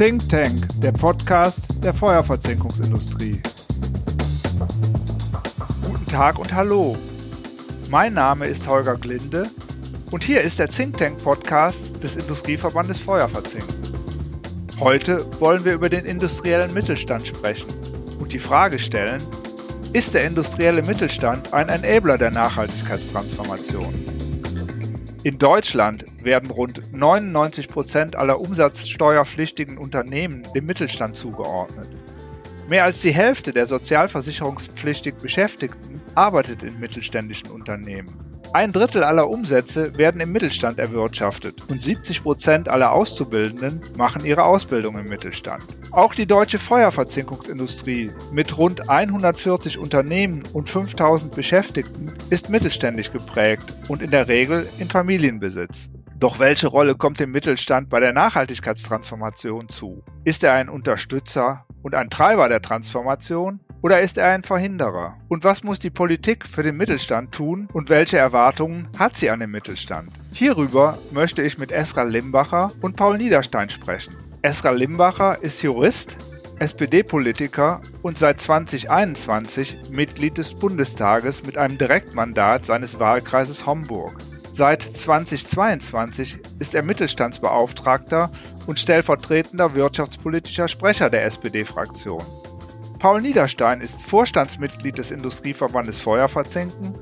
Think Tank, der Podcast der Feuerverzinkungsindustrie. Guten Tag und hallo. Mein Name ist Holger Glinde und hier ist der Think Tank Podcast des Industrieverbandes Feuerverzinken. Heute wollen wir über den industriellen Mittelstand sprechen und die Frage stellen, ist der industrielle Mittelstand ein Enabler der Nachhaltigkeitstransformation? In Deutschland werden rund 99 Prozent aller umsatzsteuerpflichtigen Unternehmen dem Mittelstand zugeordnet. Mehr als die Hälfte der sozialversicherungspflichtig Beschäftigten arbeitet in mittelständischen Unternehmen. Ein Drittel aller Umsätze werden im Mittelstand erwirtschaftet und 70 Prozent aller Auszubildenden machen ihre Ausbildung im Mittelstand. Auch die deutsche Feuerverzinkungsindustrie mit rund 140 Unternehmen und 5000 Beschäftigten ist mittelständisch geprägt und in der Regel in Familienbesitz. Doch welche Rolle kommt dem Mittelstand bei der Nachhaltigkeitstransformation zu? Ist er ein Unterstützer und ein Treiber der Transformation oder ist er ein Verhinderer? Und was muss die Politik für den Mittelstand tun und welche Erwartungen hat sie an den Mittelstand? Hierüber möchte ich mit Esra Limbacher und Paul Niederstein sprechen. Esra Limbacher ist Jurist, SPD-Politiker und seit 2021 Mitglied des Bundestages mit einem Direktmandat seines Wahlkreises Homburg. Seit 2022 ist er Mittelstandsbeauftragter und stellvertretender wirtschaftspolitischer Sprecher der SPD-Fraktion. Paul Niederstein ist Vorstandsmitglied des Industrieverbandes Feuerverzinken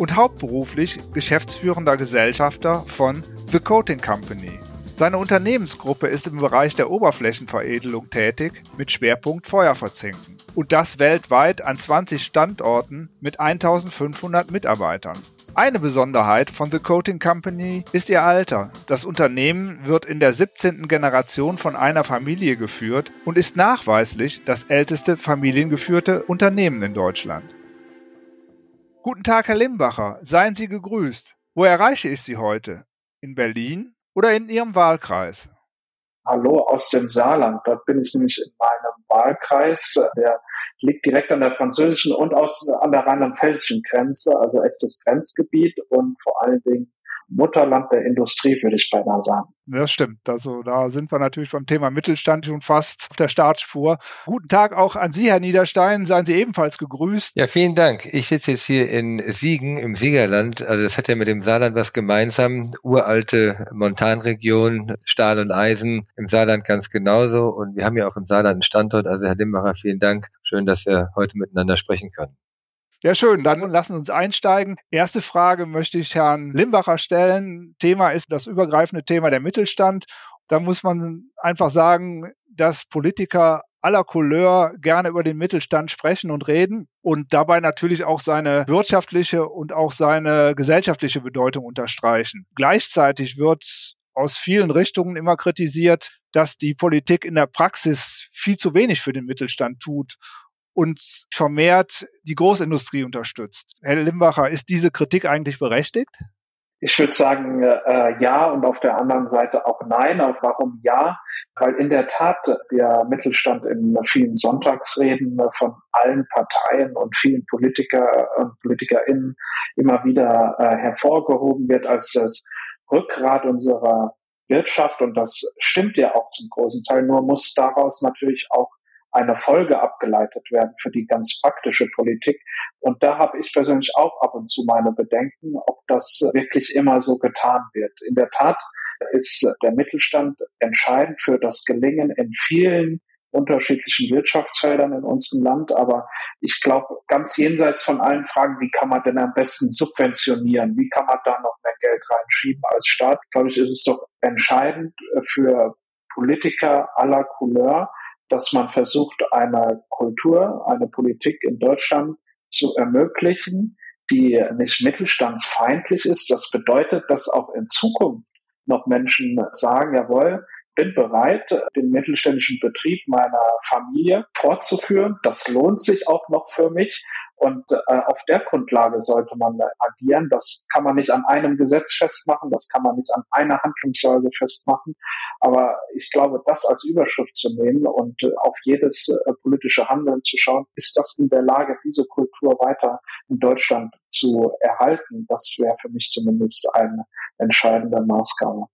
und hauptberuflich geschäftsführender Gesellschafter von The Coating Company. Seine Unternehmensgruppe ist im Bereich der Oberflächenveredelung tätig mit Schwerpunkt Feuerverzinken und das weltweit an 20 Standorten mit 1500 Mitarbeitern. Eine Besonderheit von The Coating Company ist ihr Alter. Das Unternehmen wird in der 17. Generation von einer Familie geführt und ist nachweislich das älteste familiengeführte Unternehmen in Deutschland. Guten Tag, Herr Limbacher. Seien Sie gegrüßt. Wo erreiche ich Sie heute? In Berlin? oder in Ihrem Wahlkreis? Hallo aus dem Saarland. Dort bin ich nämlich in meinem Wahlkreis. Der liegt direkt an der französischen und aus, an der rheinland-pfälzischen Grenze, also echtes Grenzgebiet und vor allen Dingen Mutterland der Industrie, würde ich beinahe sagen. Das stimmt. Also da sind wir natürlich beim Thema Mittelstand schon fast auf der Startspur. Guten Tag auch an Sie, Herr Niederstein. Seien Sie ebenfalls gegrüßt. Ja, vielen Dank. Ich sitze jetzt hier in Siegen im Siegerland. Also das hat ja mit dem Saarland was gemeinsam. Uralte Montanregion, Stahl und Eisen. Im Saarland ganz genauso. Und wir haben ja auch im Saarland einen Standort. Also Herr Limbacher, vielen Dank. Schön, dass wir heute miteinander sprechen können. Ja, schön. Dann lassen Sie uns einsteigen. Erste Frage möchte ich Herrn Limbacher stellen. Thema ist das übergreifende Thema der Mittelstand. Da muss man einfach sagen, dass Politiker aller Couleur gerne über den Mittelstand sprechen und reden und dabei natürlich auch seine wirtschaftliche und auch seine gesellschaftliche Bedeutung unterstreichen. Gleichzeitig wird aus vielen Richtungen immer kritisiert, dass die Politik in der Praxis viel zu wenig für den Mittelstand tut und vermehrt die Großindustrie unterstützt. Herr Limbacher, ist diese Kritik eigentlich berechtigt? Ich würde sagen, äh, ja und auf der anderen Seite auch nein. Aber warum ja? Weil in der Tat der Mittelstand in vielen Sonntagsreden von allen Parteien und vielen Politiker und PolitikerInnen immer wieder äh, hervorgehoben wird als das Rückgrat unserer Wirtschaft. Und das stimmt ja auch zum großen Teil. Nur muss daraus natürlich auch eine Folge abgeleitet werden für die ganz praktische Politik. Und da habe ich persönlich auch ab und zu meine Bedenken, ob das wirklich immer so getan wird. In der Tat ist der Mittelstand entscheidend für das Gelingen in vielen unterschiedlichen Wirtschaftsfeldern in unserem Land. Aber ich glaube, ganz jenseits von allen Fragen, wie kann man denn am besten subventionieren? Wie kann man da noch mehr Geld reinschieben als Staat? Glaube ich, ist es doch entscheidend für Politiker aller Couleur, dass man versucht, eine Kultur, eine Politik in Deutschland zu ermöglichen, die nicht mittelstandsfeindlich ist. Das bedeutet, dass auch in Zukunft noch Menschen sagen, jawohl, bin bereit, den mittelständischen Betrieb meiner Familie fortzuführen. Das lohnt sich auch noch für mich. Und äh, auf der Grundlage sollte man agieren. Das kann man nicht an einem Gesetz festmachen, das kann man nicht an einer Handlungsweise festmachen. Aber ich glaube, das als Überschrift zu nehmen und äh, auf jedes äh, politische Handeln zu schauen, ist das in der Lage, diese Kultur weiter in Deutschland zu erhalten? Das wäre für mich zumindest eine entscheidende Maßgabe.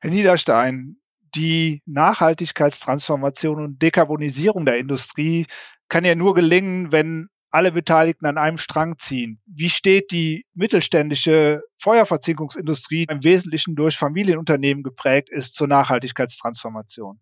Herr Niederstein, Die Nachhaltigkeitstransformation und Dekarbonisierung der Industrie kann ja nur gelingen, wenn alle Beteiligten an einem Strang ziehen. Wie steht die mittelständische Feuerverzinkungsindustrie im Wesentlichen durch Familienunternehmen geprägt ist zur Nachhaltigkeitstransformation?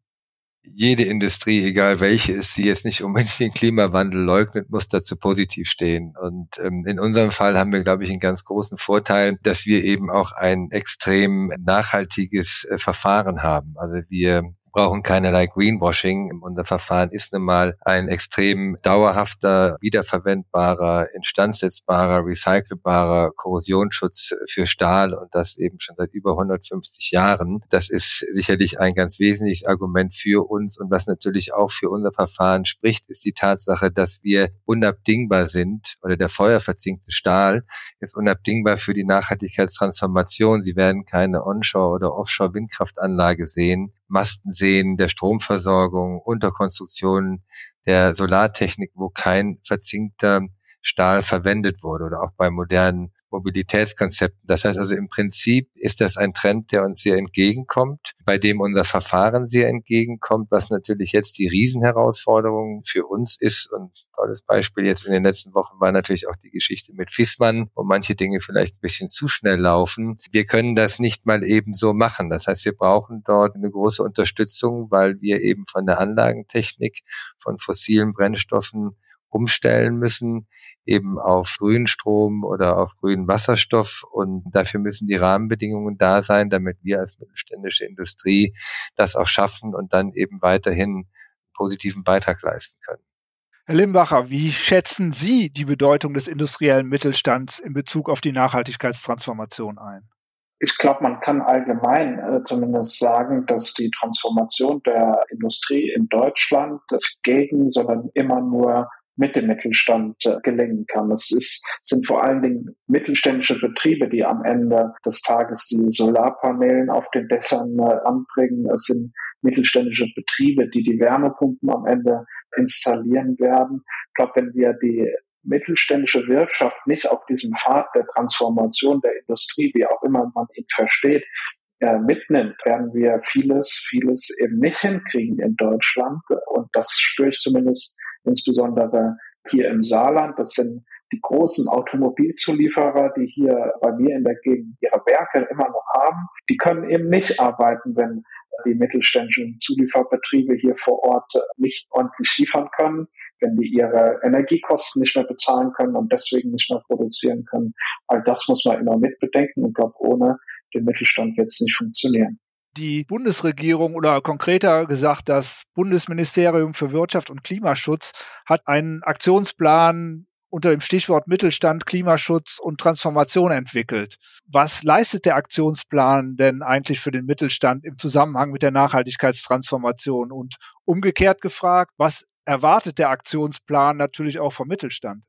jede Industrie, egal welche ist, die jetzt nicht unbedingt den Klimawandel leugnet, muss dazu positiv stehen. Und ähm, in unserem Fall haben wir, glaube ich, einen ganz großen Vorteil, dass wir eben auch ein extrem nachhaltiges äh, Verfahren haben. Also wir brauchen keinerlei Greenwashing. Unser Verfahren ist nun mal ein extrem dauerhafter, wiederverwendbarer, instandsetzbarer, recycelbarer Korrosionsschutz für Stahl und das eben schon seit über 150 Jahren. Das ist sicherlich ein ganz wesentliches Argument für uns und was natürlich auch für unser Verfahren spricht, ist die Tatsache, dass wir unabdingbar sind oder der feuerverzinkte Stahl ist unabdingbar für die Nachhaltigkeitstransformation. Sie werden keine Onshore- oder Offshore-Windkraftanlage sehen, Masten sehen, der Stromversorgung, Unterkonstruktionen, der Solartechnik, wo kein verzinkter Stahl verwendet wurde oder auch bei modernen Mobilitätskonzepten. Das heißt also im Prinzip ist das ein Trend, der uns sehr entgegenkommt, bei dem unser Verfahren sehr entgegenkommt, was natürlich jetzt die Riesenherausforderung für uns ist. Und tolles Beispiel jetzt in den letzten Wochen war natürlich auch die Geschichte mit Fissmann, wo manche Dinge vielleicht ein bisschen zu schnell laufen. Wir können das nicht mal eben so machen. Das heißt, wir brauchen dort eine große Unterstützung, weil wir eben von der Anlagentechnik, von fossilen Brennstoffen umstellen müssen eben auf grünen Strom oder auf grünen Wasserstoff. Und dafür müssen die Rahmenbedingungen da sein, damit wir als mittelständische Industrie das auch schaffen und dann eben weiterhin einen positiven Beitrag leisten können. Herr Limbacher, wie schätzen Sie die Bedeutung des industriellen Mittelstands in Bezug auf die Nachhaltigkeitstransformation ein? Ich glaube, man kann allgemein äh, zumindest sagen, dass die Transformation der Industrie in Deutschland gegen, sondern immer nur mit dem Mittelstand äh, gelingen kann. Es ist, sind vor allen Dingen mittelständische Betriebe, die am Ende des Tages die Solarpanelen auf den Dächern äh, anbringen. Es sind mittelständische Betriebe, die die Wärmepumpen am Ende installieren werden. Ich glaube, wenn wir die mittelständische Wirtschaft nicht auf diesem Pfad der Transformation der Industrie, wie auch immer man ihn versteht, äh, mitnimmt, werden wir vieles, vieles eben nicht hinkriegen in Deutschland. Und das spüre ich zumindest insbesondere hier im Saarland. Das sind die großen Automobilzulieferer, die hier bei mir in der Gegend ihre Werke immer noch haben. Die können eben nicht arbeiten, wenn die mittelständischen Zulieferbetriebe hier vor Ort nicht ordentlich liefern können, wenn die ihre Energiekosten nicht mehr bezahlen können und deswegen nicht mehr produzieren können. All das muss man immer mitbedenken und glaube, ohne den Mittelstand wird es nicht funktionieren die Bundesregierung oder konkreter gesagt das Bundesministerium für Wirtschaft und Klimaschutz hat einen Aktionsplan unter dem Stichwort Mittelstand, Klimaschutz und Transformation entwickelt. Was leistet der Aktionsplan denn eigentlich für den Mittelstand im Zusammenhang mit der Nachhaltigkeitstransformation? Und umgekehrt gefragt, was erwartet der Aktionsplan natürlich auch vom Mittelstand?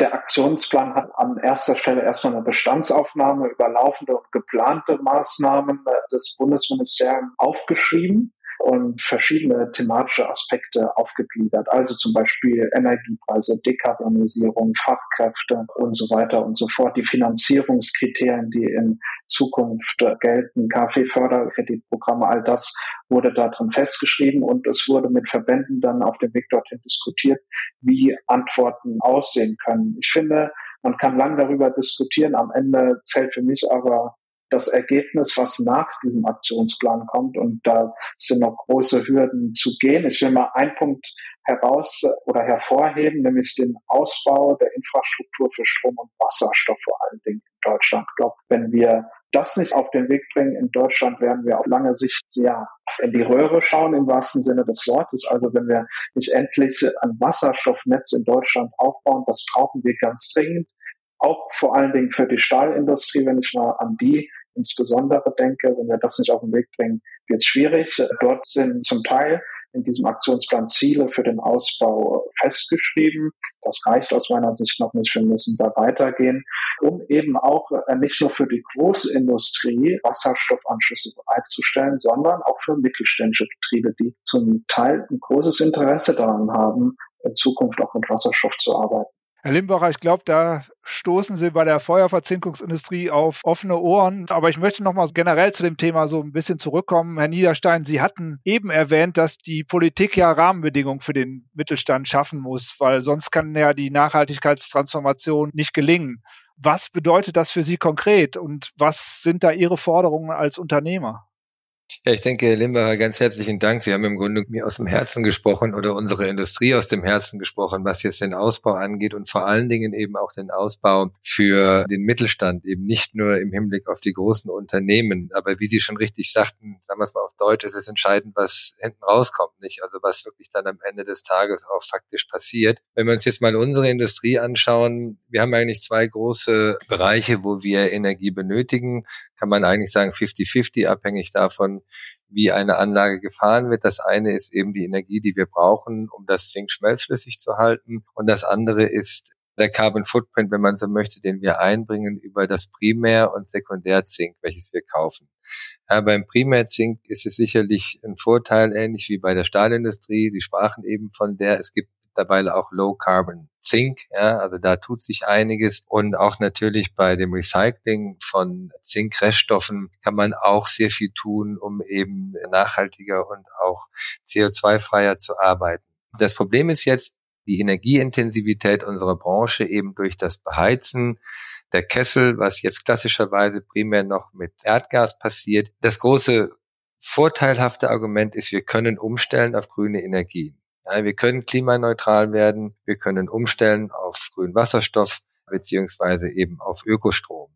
Der Aktionsplan hat an erster Stelle erstmal eine Bestandsaufnahme über laufende und geplante Maßnahmen des Bundesministeriums aufgeschrieben und verschiedene thematische Aspekte aufgegliedert. Also zum Beispiel Energiepreise, Dekarbonisierung, Fachkräfte und so weiter und so fort. Die Finanzierungskriterien, die in Zukunft gelten, KfW-Förderkreditprogramme, all das wurde da drin festgeschrieben und es wurde mit Verbänden dann auf dem Weg dorthin diskutiert, wie Antworten aussehen können. Ich finde, man kann lang darüber diskutieren. Am Ende zählt für mich aber das Ergebnis, was nach diesem Aktionsplan kommt. Und da sind noch große Hürden zu gehen. Ich will mal einen Punkt heraus oder hervorheben, nämlich den Ausbau der Infrastruktur für Strom und Wasserstoff vor allen Dingen in Deutschland. Ich glaube, wenn wir das nicht auf den Weg bringen in Deutschland, werden wir auf lange Sicht sehr in die Röhre schauen im wahrsten Sinne des Wortes. Also wenn wir nicht endlich ein Wasserstoffnetz in Deutschland aufbauen, das brauchen wir ganz dringend. Auch vor allen Dingen für die Stahlindustrie, wenn ich mal an die insbesondere denke, wenn wir das nicht auf den Weg bringen, wird es schwierig. Dort sind zum Teil in diesem Aktionsplan Ziele für den Ausbau festgeschrieben. Das reicht aus meiner Sicht noch nicht. Wir müssen da weitergehen, um eben auch äh, nicht nur für die Großindustrie Wasserstoffanschlüsse bereitzustellen, sondern auch für mittelständische Betriebe, die zum Teil ein großes Interesse daran haben, in Zukunft auch mit Wasserstoff zu arbeiten. Herr Limbacher, ich glaube, da stoßen Sie bei der Feuerverzinkungsindustrie auf offene Ohren. Aber ich möchte noch mal generell zu dem Thema so ein bisschen zurückkommen. Herr Niederstein, Sie hatten eben erwähnt, dass die Politik ja Rahmenbedingungen für den Mittelstand schaffen muss, weil sonst kann ja die Nachhaltigkeitstransformation nicht gelingen. Was bedeutet das für Sie konkret und was sind da Ihre Forderungen als Unternehmer? Ja, ich denke, Herr Limbacher, ganz herzlichen Dank. Sie haben im Grunde mir aus dem Herzen gesprochen oder unsere Industrie aus dem Herzen gesprochen, was jetzt den Ausbau angeht und vor allen Dingen eben auch den Ausbau für den Mittelstand, eben nicht nur im Hinblick auf die großen Unternehmen. Aber wie Sie schon richtig sagten, sagen wir es mal auf Deutsch, es ist entscheidend, was hinten rauskommt, nicht? Also was wirklich dann am Ende des Tages auch faktisch passiert. Wenn wir uns jetzt mal unsere Industrie anschauen, wir haben eigentlich zwei große Bereiche, wo wir Energie benötigen kann man eigentlich sagen 50-50, abhängig davon, wie eine Anlage gefahren wird. Das eine ist eben die Energie, die wir brauchen, um das Zink schmelzflüssig zu halten. Und das andere ist der Carbon Footprint, wenn man so möchte, den wir einbringen über das Primär- und Sekundärzink, welches wir kaufen. Ja, beim Primärzink ist es sicherlich ein Vorteil, ähnlich wie bei der Stahlindustrie. Sie sprachen eben von der, es gibt mittlerweile auch Low Carbon Zink. Ja, also da tut sich einiges. Und auch natürlich bei dem Recycling von Zinkreststoffen kann man auch sehr viel tun, um eben nachhaltiger und auch CO2-freier zu arbeiten. Das Problem ist jetzt, die Energieintensivität unserer Branche eben durch das Beheizen der Kessel, was jetzt klassischerweise primär noch mit Erdgas passiert. Das große vorteilhafte Argument ist, wir können umstellen auf grüne Energien. Ja, wir können klimaneutral werden, wir können umstellen auf grünen Wasserstoff beziehungsweise eben auf Ökostrom.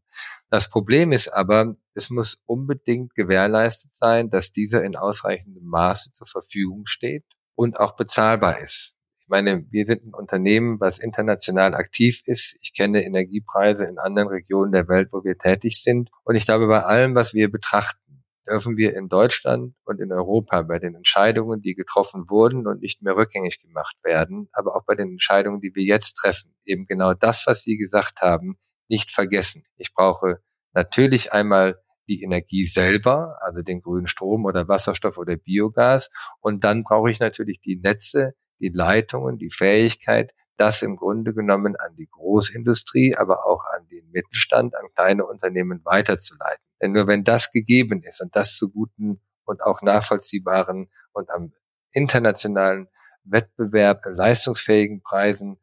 Das Problem ist aber, es muss unbedingt gewährleistet sein, dass dieser in ausreichendem Maße zur Verfügung steht und auch bezahlbar ist. Ich meine, wir sind ein Unternehmen, was international aktiv ist. Ich kenne Energiepreise in anderen Regionen der Welt, wo wir tätig sind. Und ich glaube, bei allem, was wir betrachten, dürfen wir in Deutschland und in Europa bei den Entscheidungen, die getroffen wurden und nicht mehr rückgängig gemacht werden, aber auch bei den Entscheidungen, die wir jetzt treffen, eben genau das, was Sie gesagt haben, nicht vergessen. Ich brauche natürlich einmal die Energie selber, also den grünen Strom oder Wasserstoff oder Biogas. Und dann brauche ich natürlich die Netze, die Leitungen, die Fähigkeit, das im Grunde genommen an die Großindustrie, aber auch an den Mittelstand, an kleine Unternehmen weiterzuleiten. Denn nur wenn das gegeben ist und das zu guten und auch nachvollziehbaren und am internationalen Wettbewerb leistungsfähigen Preisen,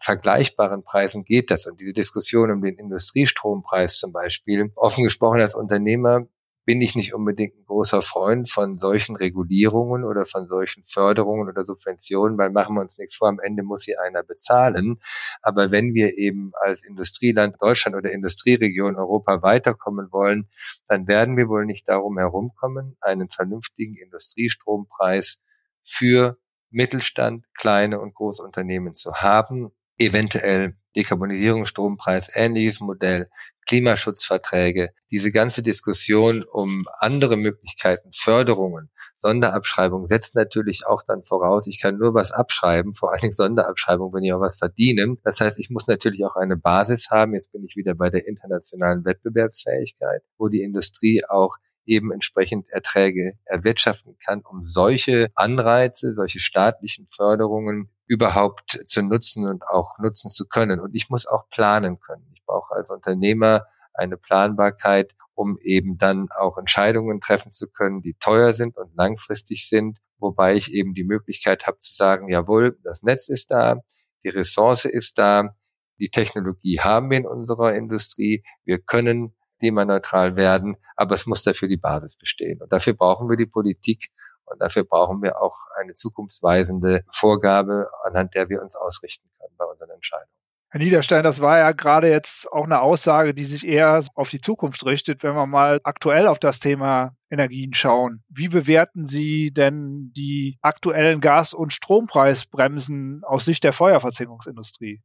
vergleichbaren Preisen geht das. Und diese Diskussion um den Industriestrompreis zum Beispiel, offen gesprochen als Unternehmer, bin ich nicht unbedingt ein großer Freund von solchen Regulierungen oder von solchen Förderungen oder Subventionen, weil machen wir uns nichts vor, am Ende muss hier einer bezahlen. Aber wenn wir eben als Industrieland Deutschland oder Industrieregion Europa weiterkommen wollen, dann werden wir wohl nicht darum herumkommen, einen vernünftigen Industriestrompreis für Mittelstand, kleine und Großunternehmen zu haben, eventuell Dekarbonisierungsstrompreis, ähnliches Modell, Klimaschutzverträge, diese ganze Diskussion um andere Möglichkeiten, Förderungen, Sonderabschreibung setzt natürlich auch dann voraus, ich kann nur was abschreiben, vor allen Dingen Sonderabschreibung, wenn ich auch was verdiene. Das heißt, ich muss natürlich auch eine Basis haben. Jetzt bin ich wieder bei der internationalen Wettbewerbsfähigkeit, wo die Industrie auch eben entsprechend Erträge erwirtschaften kann, um solche Anreize, solche staatlichen Förderungen überhaupt zu nutzen und auch nutzen zu können. Und ich muss auch planen können. Auch als Unternehmer eine Planbarkeit, um eben dann auch Entscheidungen treffen zu können, die teuer sind und langfristig sind, wobei ich eben die Möglichkeit habe zu sagen, jawohl, das Netz ist da, die Ressource ist da, die Technologie haben wir in unserer Industrie, wir können klimaneutral werden, aber es muss dafür die Basis bestehen. Und dafür brauchen wir die Politik und dafür brauchen wir auch eine zukunftsweisende Vorgabe, anhand der wir uns ausrichten können bei unseren Entscheidungen. Herr Niederstein, das war ja gerade jetzt auch eine Aussage, die sich eher auf die Zukunft richtet, wenn wir mal aktuell auf das Thema Energien schauen. Wie bewerten Sie denn die aktuellen Gas- und Strompreisbremsen aus Sicht der Feuerverzinkungsindustrie?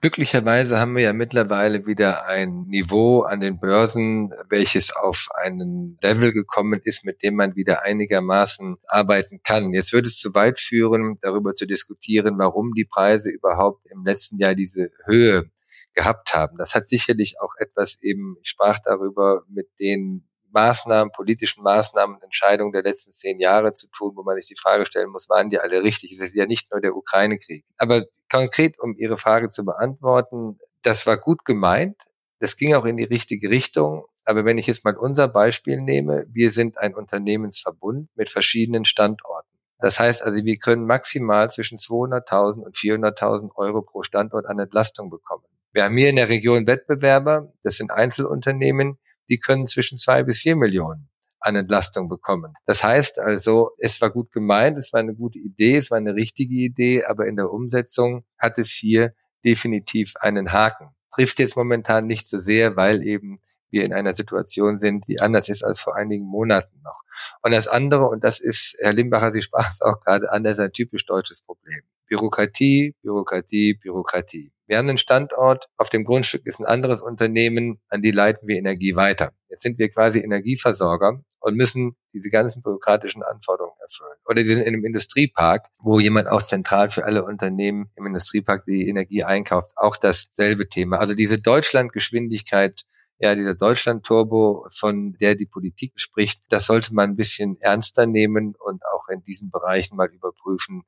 Glücklicherweise haben wir ja mittlerweile wieder ein Niveau an den Börsen, welches auf einen Level gekommen ist, mit dem man wieder einigermaßen arbeiten kann. Jetzt würde es zu weit führen, darüber zu diskutieren, warum die Preise überhaupt im letzten Jahr diese Höhe gehabt haben. Das hat sicherlich auch etwas eben, ich sprach darüber, mit den Maßnahmen, politischen Maßnahmen Entscheidungen der letzten zehn Jahre zu tun, wo man sich die Frage stellen muss, waren die alle richtig? Das ist ja nicht nur der Ukraine-Krieg. Aber konkret, um Ihre Frage zu beantworten, das war gut gemeint. Das ging auch in die richtige Richtung. Aber wenn ich jetzt mal unser Beispiel nehme, wir sind ein Unternehmensverbund mit verschiedenen Standorten. Das heißt also, wir können maximal zwischen 200.000 und 400.000 Euro pro Standort an Entlastung bekommen. Wir haben hier in der Region Wettbewerber, das sind Einzelunternehmen, die können zwischen zwei bis vier Millionen an Entlastung bekommen. Das heißt also, es war gut gemeint, es war eine gute Idee, es war eine richtige Idee, aber in der Umsetzung hat es hier definitiv einen Haken. Trifft jetzt momentan nicht so sehr, weil eben wir in einer Situation sind, die anders ist als vor einigen Monaten noch. Und das andere, und das ist, Herr Limbacher, Sie sprachen es auch gerade an, das ist ein typisch deutsches Problem. Bürokratie, Bürokratie, Bürokratie. Wir haben einen Standort, auf dem Grundstück ist ein anderes Unternehmen, an die leiten wir Energie weiter. Jetzt sind wir quasi Energieversorger und müssen diese ganzen bürokratischen Anforderungen erfüllen. Oder die sind in einem Industriepark, wo jemand auch zentral für alle Unternehmen im Industriepark die Energie einkauft. Auch dasselbe Thema. Also diese Deutschlandgeschwindigkeit ja, dieser Deutschland-Turbo, von der die Politik spricht, das sollte man ein bisschen ernster nehmen und auch in diesen Bereichen mal überprüfen,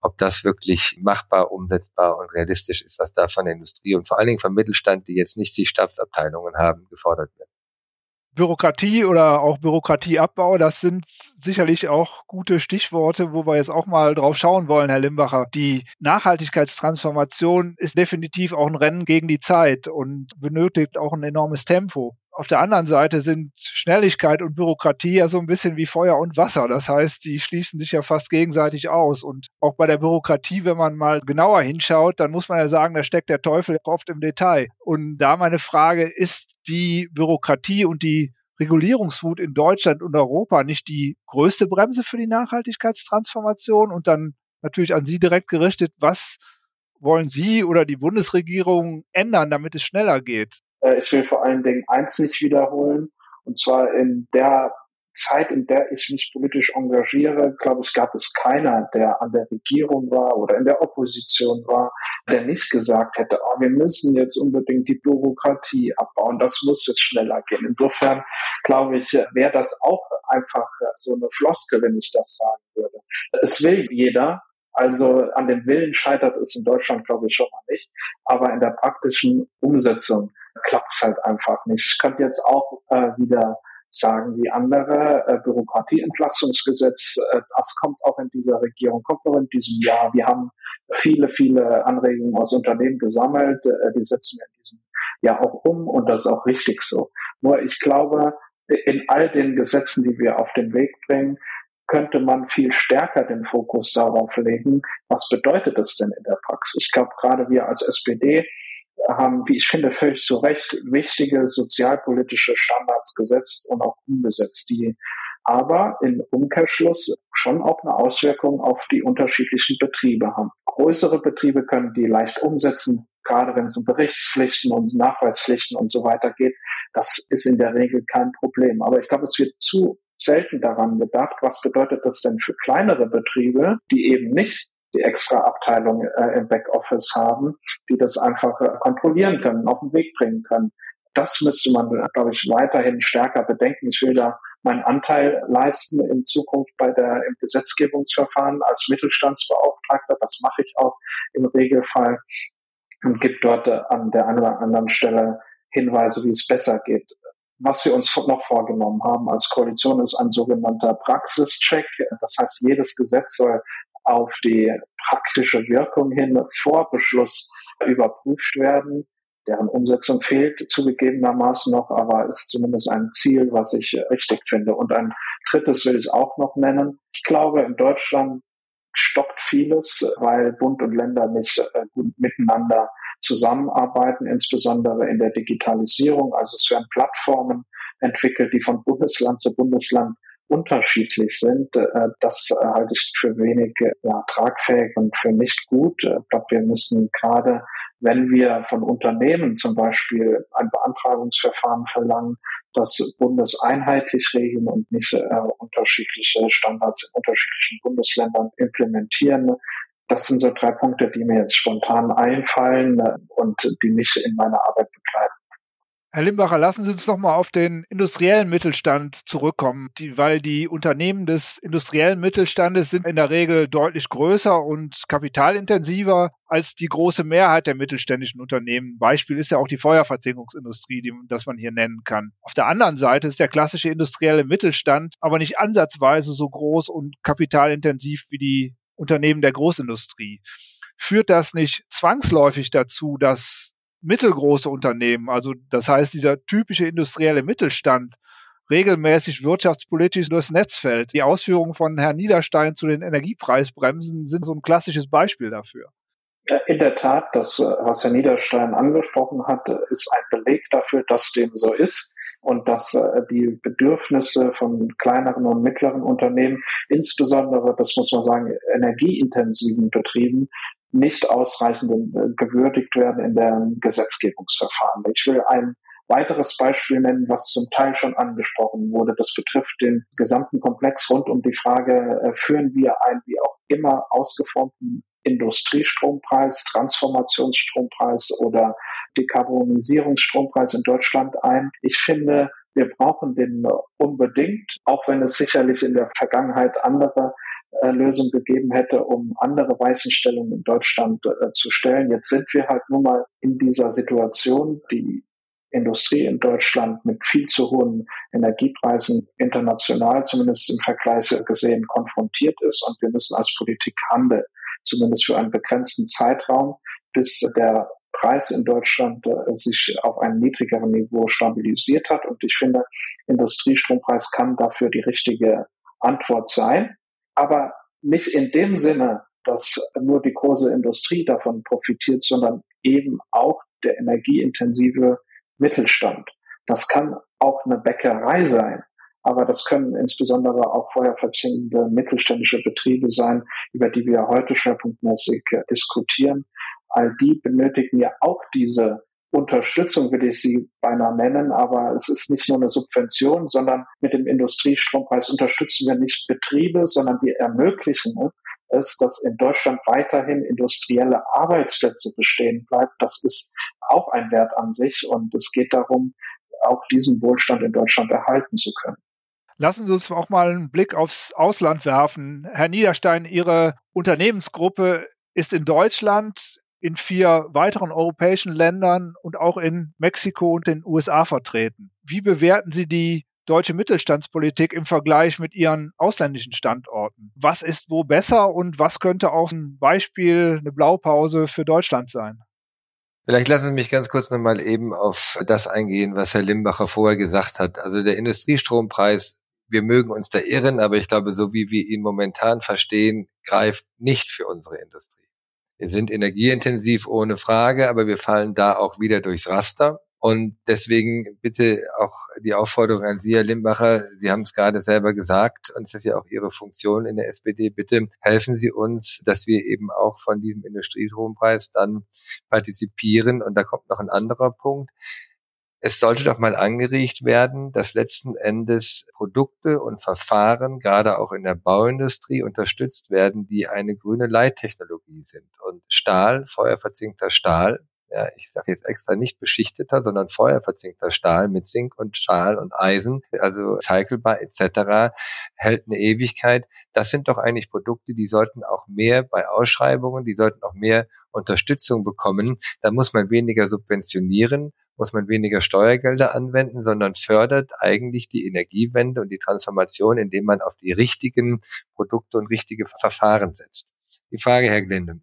ob das wirklich machbar, umsetzbar und realistisch ist, was da von der Industrie und vor allen Dingen vom Mittelstand, die jetzt nicht die Stabsabteilungen haben, gefordert wird. Bürokratie oder auch Bürokratieabbau, das sind sicherlich auch gute Stichworte, wo wir jetzt auch mal drauf schauen wollen, Herr Limbacher. Die Nachhaltigkeitstransformation ist definitiv auch ein Rennen gegen die Zeit und benötigt auch ein enormes Tempo. Auf der anderen Seite sind Schnelligkeit und Bürokratie ja so ein bisschen wie Feuer und Wasser. Das heißt, die schließen sich ja fast gegenseitig aus. Und auch bei der Bürokratie, wenn man mal genauer hinschaut, dann muss man ja sagen, da steckt der Teufel oft im Detail. Und da meine Frage, ist die Bürokratie und die Regulierungswut in Deutschland und Europa nicht die größte Bremse für die Nachhaltigkeitstransformation? Und dann natürlich an Sie direkt gerichtet, was wollen Sie oder die Bundesregierung ändern, damit es schneller geht? Äh, ich will vor allen Dingen eins nicht wiederholen, und zwar in der Zeit, in der ich mich politisch engagiere, glaube ich, gab es keiner, der an der Regierung war oder in der Opposition war, der nicht gesagt hätte, oh, wir müssen jetzt unbedingt die Bürokratie abbauen, das muss jetzt schneller gehen. Insofern glaube ich, wäre das auch einfach so eine Floske, wenn ich das sagen würde. Es will jeder, also an dem Willen scheitert es in Deutschland, glaube ich, schon mal nicht. Aber in der praktischen Umsetzung klappt es halt einfach nicht. Ich könnte jetzt auch äh, wieder sagen wie andere, äh, Bürokratieentlastungsgesetz, äh, das kommt auch in dieser Regierung, kommt noch in diesem Jahr. Wir haben viele, viele Anregungen aus Unternehmen gesammelt, äh, die setzen wir in diesem Jahr auch um und das ist auch richtig so. Nur ich glaube, in all den Gesetzen, die wir auf den Weg bringen, könnte man viel stärker den Fokus darauf legen, was bedeutet es denn in der Praxis. Ich glaube, gerade wir als SPD haben, wie ich finde, völlig zu Recht wichtige sozialpolitische Standards gesetzt und auch umgesetzt, die aber im Umkehrschluss schon auch eine Auswirkung auf die unterschiedlichen Betriebe haben. Größere Betriebe können die leicht umsetzen, gerade wenn es um Berichtspflichten und Nachweispflichten und so weiter geht. Das ist in der Regel kein Problem. Aber ich glaube, es wird zu selten daran gedacht, was bedeutet das denn für kleinere Betriebe, die eben nicht die extra Abteilung äh, im Backoffice haben, die das einfach äh, kontrollieren können, auf den Weg bringen können. Das müsste man, glaube ich, weiterhin stärker bedenken. Ich will da meinen Anteil leisten in Zukunft bei der im Gesetzgebungsverfahren als Mittelstandsbeauftragter. Das mache ich auch im Regelfall und gibt dort äh, an der einen oder anderen Stelle Hinweise, wie es besser geht. Was wir uns noch vorgenommen haben als Koalition ist ein sogenannter Praxischeck. Das heißt, jedes Gesetz soll auf die praktische Wirkung hin vor Beschluss überprüft werden. Deren Umsetzung fehlt zugegebenermaßen noch, aber ist zumindest ein Ziel, was ich richtig finde. Und ein drittes will ich auch noch nennen. Ich glaube, in Deutschland stockt vieles, weil Bund und Länder nicht äh, gut miteinander zusammenarbeiten, insbesondere in der Digitalisierung. Also es werden Plattformen entwickelt, die von Bundesland zu Bundesland unterschiedlich sind, äh, das halte ich für wenig ja, tragfähig und für nicht gut. Ich glaube, wir müssen gerade, wenn wir von Unternehmen zum Beispiel ein Beantragungsverfahren verlangen, das bundeseinheitlich regeln und nicht äh, unterschiedliche Standards in unterschiedlichen Bundesländern implementieren. Das sind so drei Punkte, die mir jetzt spontan einfallen äh, und die mich in meiner Arbeit begleiten. Herr Limbacher, lassen Sie uns noch mal auf den industriellen Mittelstand zurückkommen, die, weil die Unternehmen des industriellen Mittelstandes sind in der Regel deutlich größer und kapitalintensiver als die große Mehrheit der mittelständischen Unternehmen. Beispiel ist ja auch die Feuerverzinkungsindustrie, die, das man hier nennen kann. Auf der anderen Seite ist der klassische industrielle Mittelstand aber nicht ansatzweise so groß und kapitalintensiv wie die Unternehmen der Großindustrie. Führt das nicht zwangsläufig dazu, dass mittelgroße Unternehmen, also das heißt dieser typische industrielle Mittelstand, regelmäßig wirtschaftspolitisch durchs Netz fällt. Die Ausführungen von Herrn Niederstein zu den Energiepreisbremsen sind so ein klassisches Beispiel dafür. In der Tat, das, äh, was Herr Niederstein angesprochen hat, ist ein Beleg dafür, dass dem so ist und dass äh, die Bedürfnisse von kleineren und mittleren Unternehmen, insbesondere, das muss man sagen, energieintensiven Betrieben, nicht ausreichend äh, gewürdigt werden in der Gesetzgebungsverfahren. Ich will ein weiteres Beispiel nennen, was zum Teil schon angesprochen wurde. Das betrifft den gesamten Komplex rund um die Frage, äh, führen wir ein wie auch immer ausgeformten Industriestrompreis, Transformationsstrompreis oder Dekarbonisierungsstrompreis in Deutschland ein. Ich finde, wir brauchen den unbedingt, auch wenn es sicherlich in der Vergangenheit andere Lösung gegeben hätte, um andere Weichenstellungen in Deutschland äh, zu stellen. Jetzt sind wir halt nun mal in dieser Situation, die Industrie in Deutschland mit viel zu hohen Energiepreisen international, zumindest im Vergleich gesehen, konfrontiert ist. Und wir müssen als Politik handeln, zumindest für einen begrenzten Zeitraum, bis der Preis in Deutschland äh, sich auf einem niedrigeren Niveau stabilisiert hat. Und ich finde, Industriestrompreis kann dafür die richtige Antwort sein aber nicht in dem Sinne, dass nur die große Industrie davon profitiert, sondern eben auch der energieintensive Mittelstand. Das kann auch eine Bäckerei sein, aber das können insbesondere auch feuerverzinkende mittelständische Betriebe sein, über die wir heute schwerpunktmäßig diskutieren. All die benötigen ja auch diese Unterstützung will ich sie beinahe nennen, aber es ist nicht nur eine Subvention, sondern mit dem Industriestrompreis unterstützen wir nicht Betriebe, sondern wir ermöglichen es, dass in Deutschland weiterhin industrielle Arbeitsplätze bestehen bleibt. Das ist auch ein Wert an sich und es geht darum, auch diesen Wohlstand in Deutschland erhalten zu können. Lassen Sie uns auch mal einen Blick aufs Ausland werfen. Herr Niederstein, Ihre Unternehmensgruppe ist in Deutschland in vier weiteren europäischen Ländern und auch in Mexiko und den USA vertreten. Wie bewerten Sie die deutsche Mittelstandspolitik im Vergleich mit ihren ausländischen Standorten? Was ist wo besser und was könnte auch ein Beispiel, eine Blaupause für Deutschland sein? Vielleicht lassen Sie mich ganz kurz nochmal eben auf das eingehen, was Herr Limbacher vorher gesagt hat. Also der Industriestrompreis, wir mögen uns da irren, aber ich glaube, so wie wir ihn momentan verstehen, greift nicht für unsere Industrie. Wir sind energieintensiv ohne Frage, aber wir fallen da auch wieder durchs Raster. Und deswegen bitte auch die Aufforderung an Sie, Herr Limbacher, Sie haben es gerade selber gesagt, und es ist ja auch Ihre Funktion in der SPD, bitte helfen Sie uns, dass wir eben auch von diesem Industriestrompreis dann partizipieren. Und da kommt noch ein anderer Punkt es sollte doch mal angeregt werden, dass letzten Endes Produkte und Verfahren, gerade auch in der Bauindustrie, unterstützt werden, die eine grüne Leittechnologie sind. Und Stahl, feuerverzinkter Stahl, ja, ich sage jetzt extra nicht beschichteter, sondern feuerverzinkter Stahl mit Zink und Stahl und Eisen, also cyclebar etc., hält eine Ewigkeit. Das sind doch eigentlich Produkte, die sollten auch mehr bei Ausschreibungen, die sollten auch mehr Unterstützung bekommen. Da muss man weniger subventionieren muss man weniger Steuergelder anwenden, sondern fördert eigentlich die Energiewende und die Transformation, indem man auf die richtigen Produkte und richtige Verfahren setzt. Die Frage, Herr Glinde.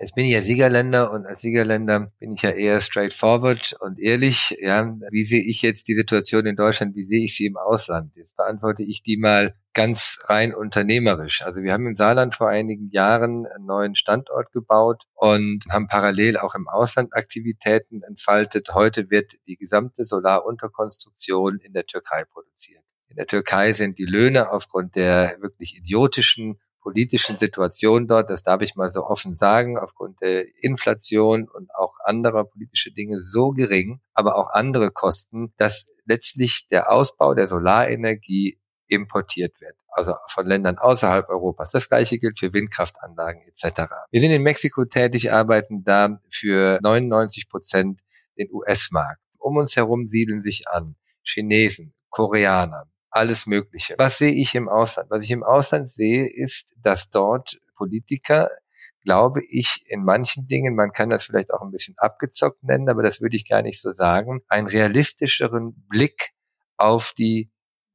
Jetzt bin ich ja Siegerländer und als Siegerländer bin ich ja eher straightforward und ehrlich. Ja, wie sehe ich jetzt die Situation in Deutschland? Wie sehe ich sie im Ausland? Jetzt beantworte ich die mal ganz rein unternehmerisch. Also wir haben im Saarland vor einigen Jahren einen neuen Standort gebaut und haben parallel auch im Ausland Aktivitäten entfaltet. Heute wird die gesamte Solarunterkonstruktion in der Türkei produziert. In der Türkei sind die Löhne aufgrund der wirklich idiotischen politischen Situation dort, das darf ich mal so offen sagen, aufgrund der Inflation und auch anderer politischer Dinge so gering, aber auch andere Kosten, dass letztlich der Ausbau der Solarenergie importiert wird, also von Ländern außerhalb Europas. Das gleiche gilt für Windkraftanlagen etc. Wir sind in Mexiko tätig, arbeiten da für 99 Prozent den US-Markt. Um uns herum siedeln sich an Chinesen, Koreaner, alles Mögliche. Was sehe ich im Ausland? Was ich im Ausland sehe, ist, dass dort Politiker glaube ich, in manchen Dingen, man kann das vielleicht auch ein bisschen abgezockt nennen, aber das würde ich gar nicht so sagen, einen realistischeren Blick auf die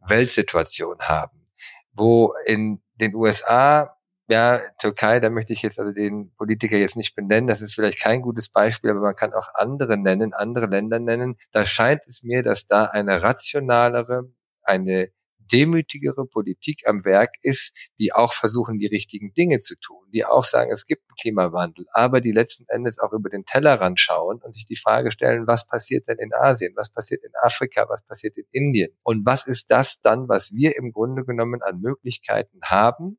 Weltsituation haben. Wo in den USA, ja, Türkei, da möchte ich jetzt also den Politiker jetzt nicht benennen, das ist vielleicht kein gutes Beispiel, aber man kann auch andere nennen, andere Länder nennen. Da scheint es mir, dass da eine rationalere, eine demütigere Politik am Werk ist, die auch versuchen, die richtigen Dinge zu tun, die auch sagen, es gibt einen Klimawandel, aber die letzten Endes auch über den Tellerrand schauen und sich die Frage stellen, was passiert denn in Asien, was passiert in Afrika, was passiert in Indien? Und was ist das dann, was wir im Grunde genommen an Möglichkeiten haben,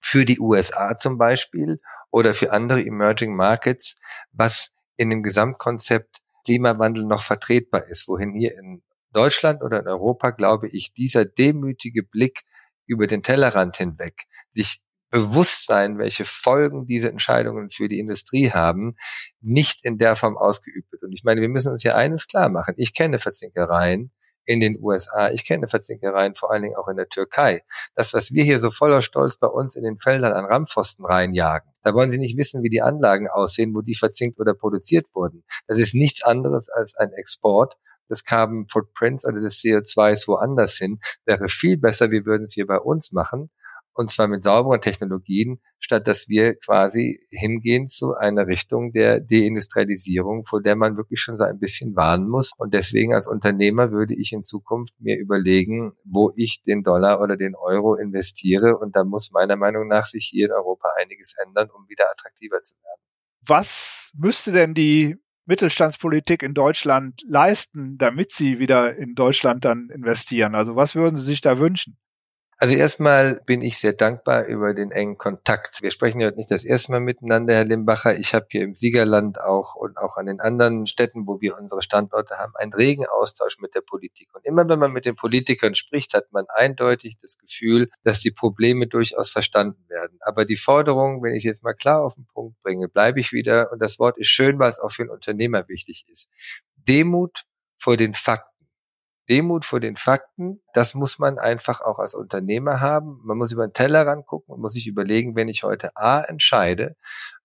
für die USA zum Beispiel oder für andere Emerging Markets, was in dem Gesamtkonzept Klimawandel noch vertretbar ist, wohin hier in Deutschland oder in Europa, glaube ich, dieser demütige Blick über den Tellerrand hinweg, sich bewusst sein, welche Folgen diese Entscheidungen für die Industrie haben, nicht in der Form ausgeübt wird. Und ich meine, wir müssen uns ja eines klar machen. Ich kenne Verzinkereien in den USA, ich kenne Verzinkereien vor allen Dingen auch in der Türkei. Das, was wir hier so voller Stolz bei uns in den Feldern an Rampfosten reinjagen, da wollen Sie nicht wissen, wie die Anlagen aussehen, wo die verzinkt oder produziert wurden. Das ist nichts anderes als ein Export des Carbon Footprints, also des CO2s woanders hin, wäre viel besser, wir würden es hier bei uns machen. Und zwar mit sauberen Technologien, statt dass wir quasi hingehen zu einer Richtung der Deindustrialisierung, vor der man wirklich schon so ein bisschen warnen muss. Und deswegen als Unternehmer würde ich in Zukunft mir überlegen, wo ich den Dollar oder den Euro investiere. Und da muss meiner Meinung nach sich hier in Europa einiges ändern, um wieder attraktiver zu werden. Was müsste denn die Mittelstandspolitik in Deutschland leisten, damit Sie wieder in Deutschland dann investieren? Also was würden Sie sich da wünschen? Also erstmal bin ich sehr dankbar über den engen Kontakt. Wir sprechen ja nicht das erste Mal miteinander, Herr Limbacher. Ich habe hier im Siegerland auch und auch an den anderen Städten, wo wir unsere Standorte haben, einen regen Austausch mit der Politik. Und immer wenn man mit den Politikern spricht, hat man eindeutig das Gefühl, dass die Probleme durchaus verstanden werden. Aber die Forderung, wenn ich jetzt mal klar auf den Punkt bringe, bleibe ich wieder, und das Wort ist schön, weil es auch für einen Unternehmer wichtig ist. Demut vor den Fakten. Demut vor den Fakten, das muss man einfach auch als Unternehmer haben. Man muss über den Teller rangucken und muss sich überlegen, wenn ich heute A entscheide,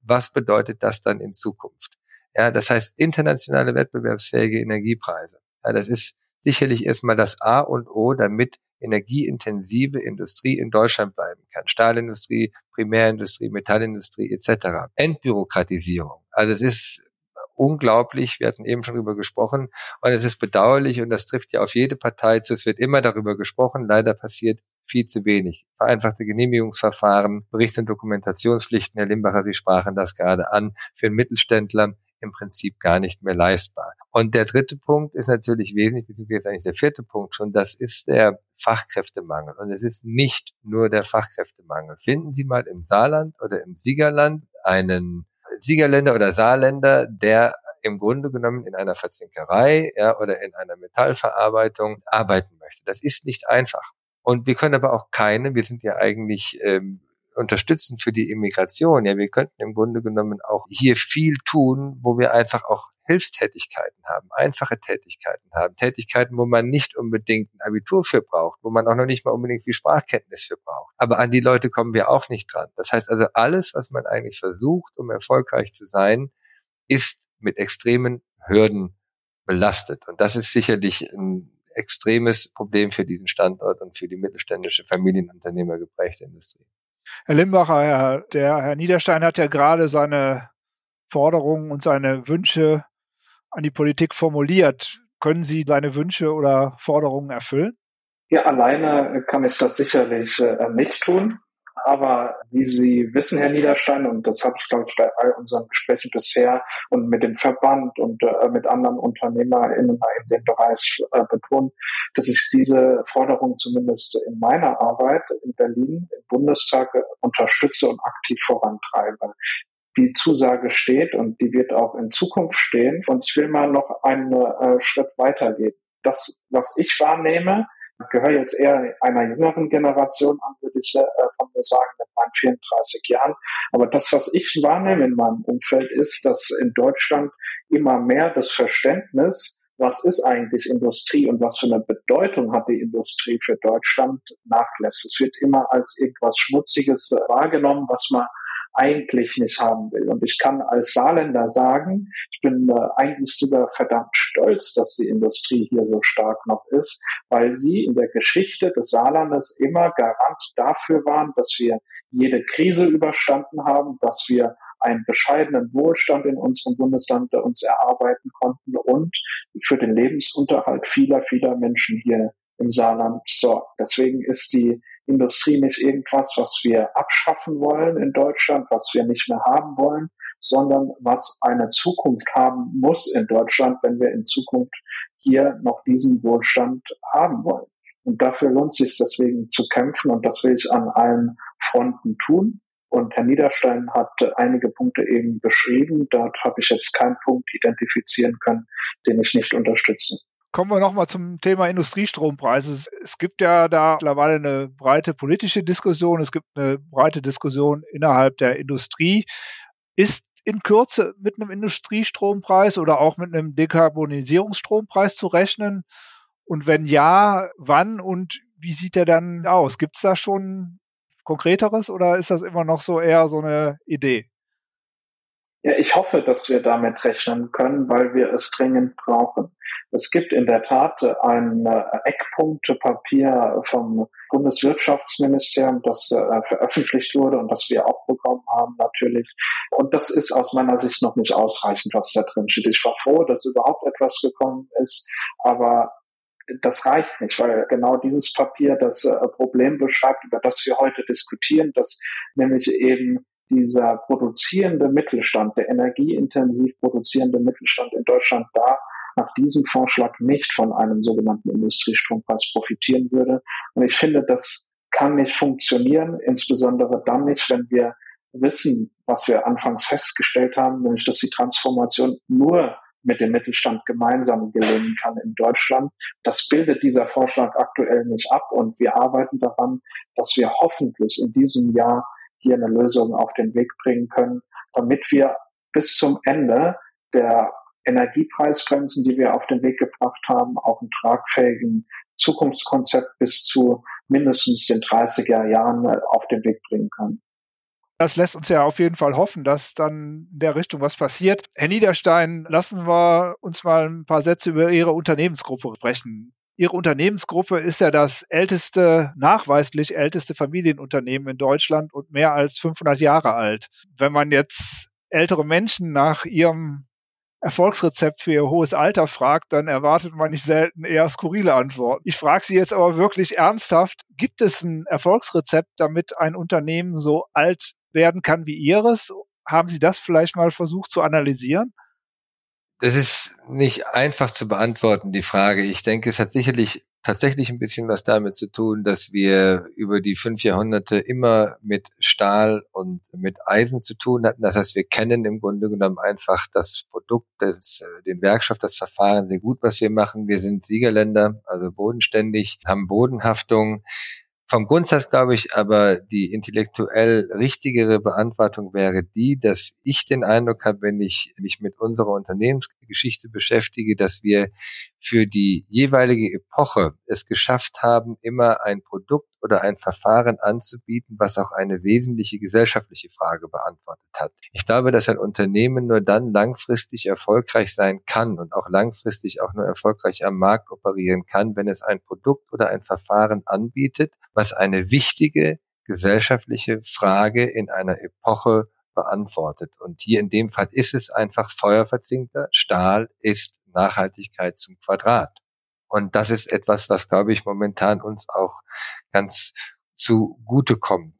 was bedeutet das dann in Zukunft? Ja, das heißt internationale wettbewerbsfähige Energiepreise. Ja, das ist sicherlich erstmal das A und O, damit energieintensive Industrie in Deutschland bleiben kann. Stahlindustrie, Primärindustrie, Metallindustrie etc. Entbürokratisierung. Also es ist unglaublich. Wir hatten eben schon darüber gesprochen. Und es ist bedauerlich und das trifft ja auf jede Partei zu. Es wird immer darüber gesprochen. Leider passiert viel zu wenig. Vereinfachte Genehmigungsverfahren, Berichts- und Dokumentationspflichten, Herr Limbacher, Sie sprachen das gerade an, für einen Mittelständler im Prinzip gar nicht mehr leistbar. Und der dritte Punkt ist natürlich wesentlich, beziehungsweise jetzt eigentlich der vierte Punkt schon, das ist der Fachkräftemangel. Und es ist nicht nur der Fachkräftemangel. Finden Sie mal im Saarland oder im Siegerland einen Siegerländer oder Saarländer, der im Grunde genommen in einer Verzinkerei ja, oder in einer Metallverarbeitung arbeiten möchte. Das ist nicht einfach. Und wir können aber auch keine, wir sind ja eigentlich ähm, unterstützend für die Immigration. Ja, wir könnten im Grunde genommen auch hier viel tun, wo wir einfach auch Hilfstätigkeiten haben, einfache Tätigkeiten haben, Tätigkeiten, wo man nicht unbedingt ein Abitur für braucht, wo man auch noch nicht mal unbedingt viel Sprachkenntnis für braucht. Aber an die Leute kommen wir auch nicht dran. Das heißt also, alles, was man eigentlich versucht, um erfolgreich zu sein, ist mit extremen Hürden belastet. Und das ist sicherlich ein extremes Problem für diesen Standort und für die mittelständische Familienunternehmer geprägte Industrie. Herr Limbacher, Herr, der Herr Niederstein hat ja gerade seine Forderungen und seine Wünsche an die Politik formuliert. Können Sie seine Wünsche oder Forderungen erfüllen? Ja, alleine kann ich das sicherlich äh, nicht tun. Aber wie Sie wissen, Herr Niederstein, und das habe ich, glaube ich, bei all unseren Gesprächen bisher und mit dem Verband und äh, mit anderen UnternehmerInnen in dem Bereich äh, betont, dass ich diese Forderung zumindest in meiner Arbeit in Berlin im Bundestag unterstütze und aktiv vorantreibe die Zusage steht und die wird auch in Zukunft stehen. Und ich will mal noch einen äh, Schritt weitergehen. Das, was ich wahrnehme, gehöre jetzt eher einer jüngeren Generation an, würde ich äh, von mir sagen, mit meinen 34 Jahren. Aber das, was ich wahrnehme in meinem Umfeld, ist, dass in Deutschland immer mehr das Verständnis was ist eigentlich Industrie und was für eine Bedeutung hat die Industrie für Deutschland, nachlässt. Es wird immer als irgendwas Schmutziges wahrgenommen, was man eigentlich nicht haben will. Und ich kann als Saarländer sagen, ich bin äh, eigentlich sogar verdammt stolz, dass die Industrie hier so stark noch ist, weil sie in der Geschichte des Saarlandes immer Garant dafür waren, dass wir jede Krise überstanden haben, dass wir einen bescheidenen Wohlstand in unserem Bundesland uns erarbeiten konnten und für den Lebensunterhalt vieler, vieler Menschen hier im Saarland sorgt. Deswegen ist die Industrie nicht irgendwas, was wir abschaffen wollen in Deutschland, was wir nicht mehr haben wollen, sondern was eine Zukunft haben muss in Deutschland, wenn wir in Zukunft hier noch diesen Wohlstand haben wollen. Und dafür lohnt es sich deswegen zu kämpfen und das will ich an allen Fronten tun. Und Herr Niederstein hat einige Punkte eben beschrieben. Dort habe ich jetzt keinen Punkt identifizieren können, den ich nicht unterstütze. Kommen wir nochmal zum Thema Industriestrompreise. Es gibt ja da mittlerweile eine breite politische Diskussion, es gibt eine breite Diskussion innerhalb der Industrie. Ist in Kürze mit einem Industriestrompreis oder auch mit einem Dekarbonisierungsstrompreis zu rechnen? Und wenn ja, wann und wie sieht der dann aus? Gibt es da schon konkreteres oder ist das immer noch so eher so eine Idee? Ja, ich hoffe, dass wir damit rechnen können, weil wir es dringend brauchen. Es gibt in der Tat ein äh, Eckpunktepapier vom Bundeswirtschaftsministerium, das äh, veröffentlicht wurde und das wir auch bekommen haben natürlich. Und das ist aus meiner Sicht noch nicht ausreichend, was da drin steht. Ich war froh, dass überhaupt etwas gekommen ist, aber das reicht nicht, weil genau dieses Papier das äh, Problem beschreibt, über das wir heute diskutieren, dass nämlich eben dieser produzierende Mittelstand, der energieintensiv produzierende Mittelstand in Deutschland da nach diesem Vorschlag nicht von einem sogenannten Industriestrompreis profitieren würde. Und ich finde, das kann nicht funktionieren, insbesondere dann nicht, wenn wir wissen, was wir anfangs festgestellt haben, nämlich dass die Transformation nur mit dem Mittelstand gemeinsam gelingen kann in Deutschland. Das bildet dieser Vorschlag aktuell nicht ab und wir arbeiten daran, dass wir hoffentlich in diesem Jahr hier eine Lösung auf den Weg bringen können, damit wir bis zum Ende der Energiepreisbremsen, die wir auf den Weg gebracht haben, auch einen tragfähigen Zukunftskonzept bis zu mindestens den 30er Jahren äh, auf den Weg bringen können. Das lässt uns ja auf jeden Fall hoffen, dass dann in der Richtung was passiert. Herr Niederstein, lassen wir uns mal ein paar Sätze über Ihre Unternehmensgruppe sprechen. Ihre Unternehmensgruppe ist ja das älteste, nachweislich älteste Familienunternehmen in Deutschland und mehr als 500 Jahre alt. Wenn man jetzt ältere Menschen nach ihrem Erfolgsrezept für ihr hohes Alter fragt, dann erwartet man nicht selten eher skurrile Antworten. Ich frage Sie jetzt aber wirklich ernsthaft, gibt es ein Erfolgsrezept, damit ein Unternehmen so alt werden kann wie Ihres? Haben Sie das vielleicht mal versucht zu analysieren? Das ist nicht einfach zu beantworten, die Frage. Ich denke, es hat sicherlich tatsächlich ein bisschen was damit zu tun, dass wir über die fünf Jahrhunderte immer mit Stahl und mit Eisen zu tun hatten. Das heißt, wir kennen im Grunde genommen einfach das Produkt, das, äh, den Werkstoff, das Verfahren sehr gut, was wir machen. Wir sind Siegerländer, also bodenständig, haben Bodenhaftung. Vom Grundsatz glaube ich aber, die intellektuell richtigere Beantwortung wäre die, dass ich den Eindruck habe, wenn ich mich mit unserer Unternehmensgeschichte beschäftige, dass wir für die jeweilige Epoche es geschafft haben, immer ein Produkt oder ein Verfahren anzubieten, was auch eine wesentliche gesellschaftliche Frage beantwortet hat. Ich glaube, dass ein Unternehmen nur dann langfristig erfolgreich sein kann und auch langfristig auch nur erfolgreich am Markt operieren kann, wenn es ein Produkt oder ein Verfahren anbietet, was eine wichtige gesellschaftliche Frage in einer Epoche beantwortet. Und hier in dem Fall ist es einfach feuerverzinkter. Stahl ist Nachhaltigkeit zum Quadrat. Und das ist etwas, was, glaube ich, momentan uns auch ganz zugute kommt.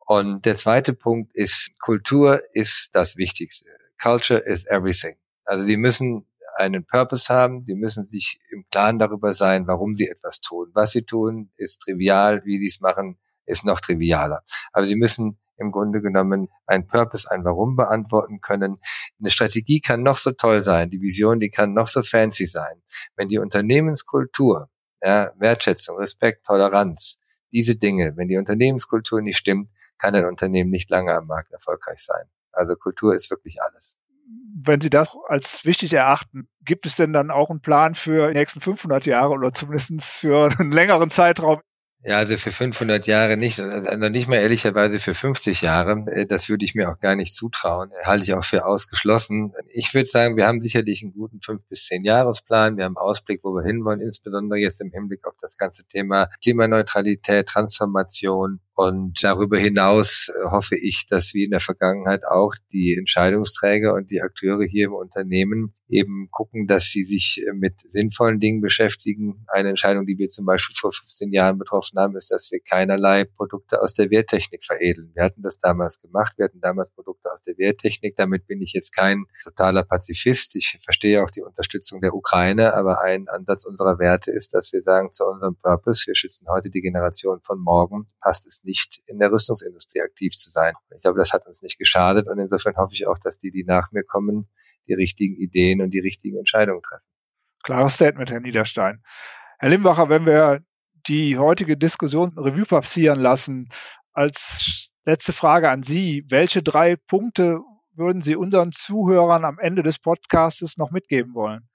Und der zweite Punkt ist, Kultur ist das Wichtigste. Culture is everything. Also Sie müssen einen Purpose haben, Sie müssen sich im Klaren darüber sein, warum Sie etwas tun. Was Sie tun, ist trivial, wie Sie es machen, ist noch trivialer. Aber Sie müssen im Grunde genommen ein Purpose, ein Warum beantworten können. Eine Strategie kann noch so toll sein, die Vision, die kann noch so fancy sein. Wenn die Unternehmenskultur, ja, Wertschätzung, Respekt, Toleranz, diese Dinge, wenn die Unternehmenskultur nicht stimmt, kann ein Unternehmen nicht lange am Markt erfolgreich sein. Also Kultur ist wirklich alles. Wenn Sie das als wichtig erachten, gibt es denn dann auch einen Plan für die nächsten 500 Jahre oder zumindest für einen längeren Zeitraum? Ja, also für 500 Jahre nicht, also nicht mal ehrlicherweise für 50 Jahre. Äh, das würde ich mir auch gar nicht zutrauen. Halte ich auch für ausgeschlossen. Ich würde sagen, wir haben sicherlich einen guten fünf bis zehn Jahresplan. Wir haben einen Ausblick, wo wir hinwollen, insbesondere jetzt im Hinblick auf das ganze Thema Klimaneutralität, Transformation, und darüber hinaus äh, hoffe ich, dass wie in der Vergangenheit auch die Entscheidungsträger und die Akteure hier im Unternehmen eben gucken, dass sie sich äh, mit sinnvollen Dingen beschäftigen. Eine Entscheidung, die wir zum Beispiel vor 15 Jahren betroffen haben, ist, dass wir keinerlei Produkte aus der Wehrtechnik veredeln. Wir hatten das damals gemacht. Wir hatten damals Produkte aus der Wehrtechnik. Damit bin ich jetzt kein totaler Pazifist. Ich verstehe auch die Unterstützung der Ukraine, aber ein Ansatz unserer Werte ist, dass wir sagen zu unserem Purpose, wir schützen heute die Generation von morgen, passt es nicht in der Rüstungsindustrie aktiv zu sein. Ich glaube, das hat uns nicht geschadet und insofern hoffe ich auch, dass die, die nach mir kommen, die richtigen Ideen und die richtigen Entscheidungen treffen. Klares Statement, Herr Niederstein. Herr Limbacher, wenn wir die heutige Diskussion Revue passieren lassen, als letzte Frage an Sie, welche drei Punkte würden Sie unseren Zuhörern am Ende des Podcasts noch mitgeben wollen?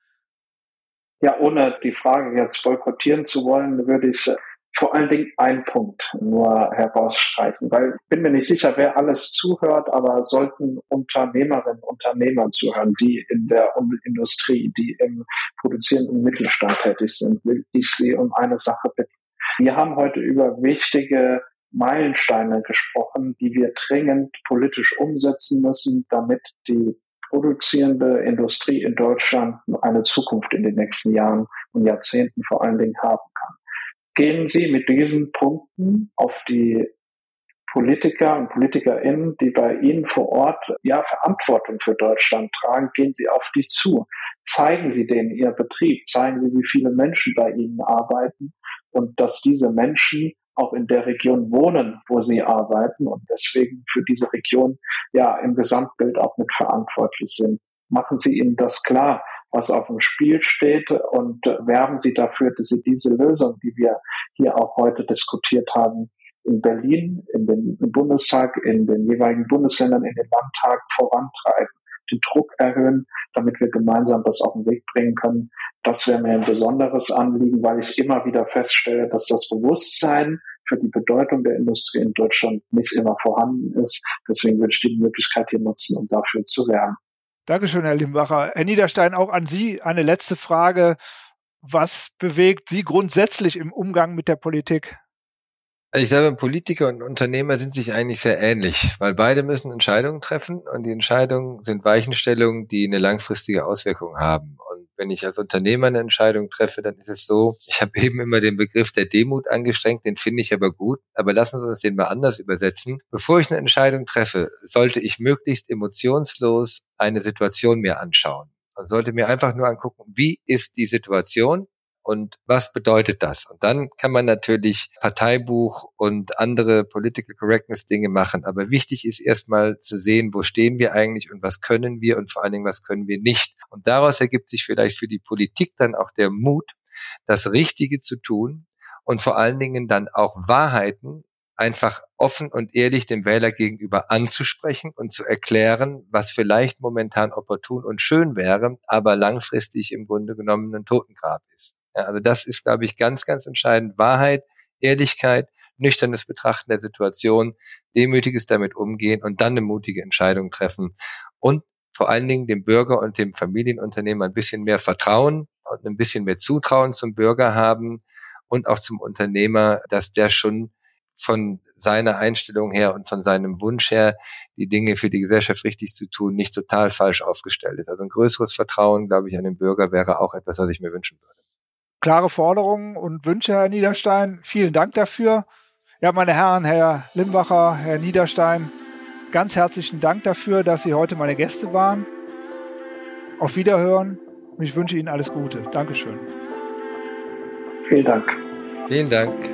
Ja, ohne die Frage jetzt boykottieren zu wollen, würde ich vor allen Dingen einen Punkt nur herausstreichen, weil ich bin mir nicht sicher, wer alles zuhört, aber sollten Unternehmerinnen und Unternehmer zuhören, die in der Industrie, die im produzierenden Mittelstand tätig sind, will ich sie um eine Sache bitten. Wir haben heute über wichtige Meilensteine gesprochen, die wir dringend politisch umsetzen müssen, damit die produzierende Industrie in Deutschland eine Zukunft in den nächsten Jahren und Jahrzehnten vor allen Dingen haben kann gehen Sie mit diesen Punkten auf die Politiker und PolitikerInnen, die bei Ihnen vor Ort ja Verantwortung für Deutschland tragen, gehen Sie auf die zu. Zeigen Sie denen Ihr Betrieb, zeigen Sie, wie viele Menschen bei Ihnen arbeiten und dass diese Menschen auch in der Region wohnen, wo sie arbeiten und deswegen für diese Region ja im Gesamtbild auch mit verantwortlich sind. Machen Sie ihnen das klar was auf dem Spiel steht und werben Sie dafür, dass Sie diese Lösung, die wir hier auch heute diskutiert haben, in Berlin, in den Bundestag, in den jeweiligen Bundesländern, in den Landtagen vorantreiben, den Druck erhöhen, damit wir gemeinsam das auf den Weg bringen können. Das wäre mir ein besonderes Anliegen, weil ich immer wieder feststelle, dass das Bewusstsein für die Bedeutung der Industrie in Deutschland nicht immer vorhanden ist. Deswegen würde ich die Möglichkeit hier nutzen, um dafür zu werben. Dankeschön, Herr Limbacher. Herr Niederstein, auch an Sie eine letzte Frage. Was bewegt Sie grundsätzlich im Umgang mit der Politik? Ich glaube, Politiker und Unternehmer sind sich eigentlich sehr ähnlich, weil beide müssen Entscheidungen treffen und die Entscheidungen sind Weichenstellungen, die eine langfristige Auswirkung haben. Und wenn ich als Unternehmer eine Entscheidung treffe, dann ist es so, ich habe eben immer den Begriff der Demut angestrengt, den finde ich aber gut, aber lassen Sie uns den mal anders übersetzen. Bevor ich eine Entscheidung treffe, sollte ich möglichst emotionslos eine Situation mir anschauen und sollte mir einfach nur angucken, wie ist die Situation und was bedeutet das? Und dann kann man natürlich Parteibuch und andere Political Correctness Dinge machen. Aber wichtig ist erstmal zu sehen, wo stehen wir eigentlich und was können wir und vor allen Dingen, was können wir nicht. Und daraus ergibt sich vielleicht für die Politik dann auch der Mut, das Richtige zu tun und vor allen Dingen dann auch Wahrheiten einfach offen und ehrlich dem Wähler gegenüber anzusprechen und zu erklären, was vielleicht momentan opportun und schön wäre, aber langfristig im Grunde genommen ein Totengrab ist. Ja, also das ist, glaube ich, ganz, ganz entscheidend. Wahrheit, Ehrlichkeit, nüchternes Betrachten der Situation, demütiges damit umgehen und dann eine mutige Entscheidung treffen. Und vor allen Dingen dem Bürger und dem Familienunternehmer ein bisschen mehr Vertrauen und ein bisschen mehr Zutrauen zum Bürger haben und auch zum Unternehmer, dass der schon von seiner Einstellung her und von seinem Wunsch her, die Dinge für die Gesellschaft richtig zu tun, nicht total falsch aufgestellt ist. Also ein größeres Vertrauen, glaube ich, an den Bürger wäre auch etwas, was ich mir wünschen würde klare Forderungen und Wünsche, Herr Niederstein. Vielen Dank dafür. Ja, meine Herren, Herr Limbacher, Herr Niederstein, ganz herzlichen Dank dafür, dass Sie heute meine Gäste waren. Auf Wiederhören und ich wünsche Ihnen alles Gute. Dankeschön. Vielen Dank. Vielen Dank.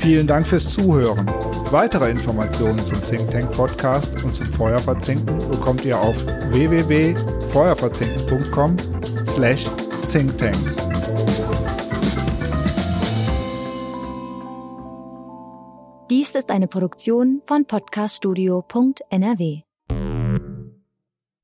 Vielen Dank fürs Zuhören. Weitere Informationen zum Think Tank Podcast und zum Feuerverzinken bekommt ihr auf www.feuerverzinken.com slash thinktank. Dies ist eine Produktion von podcaststudio.nrw.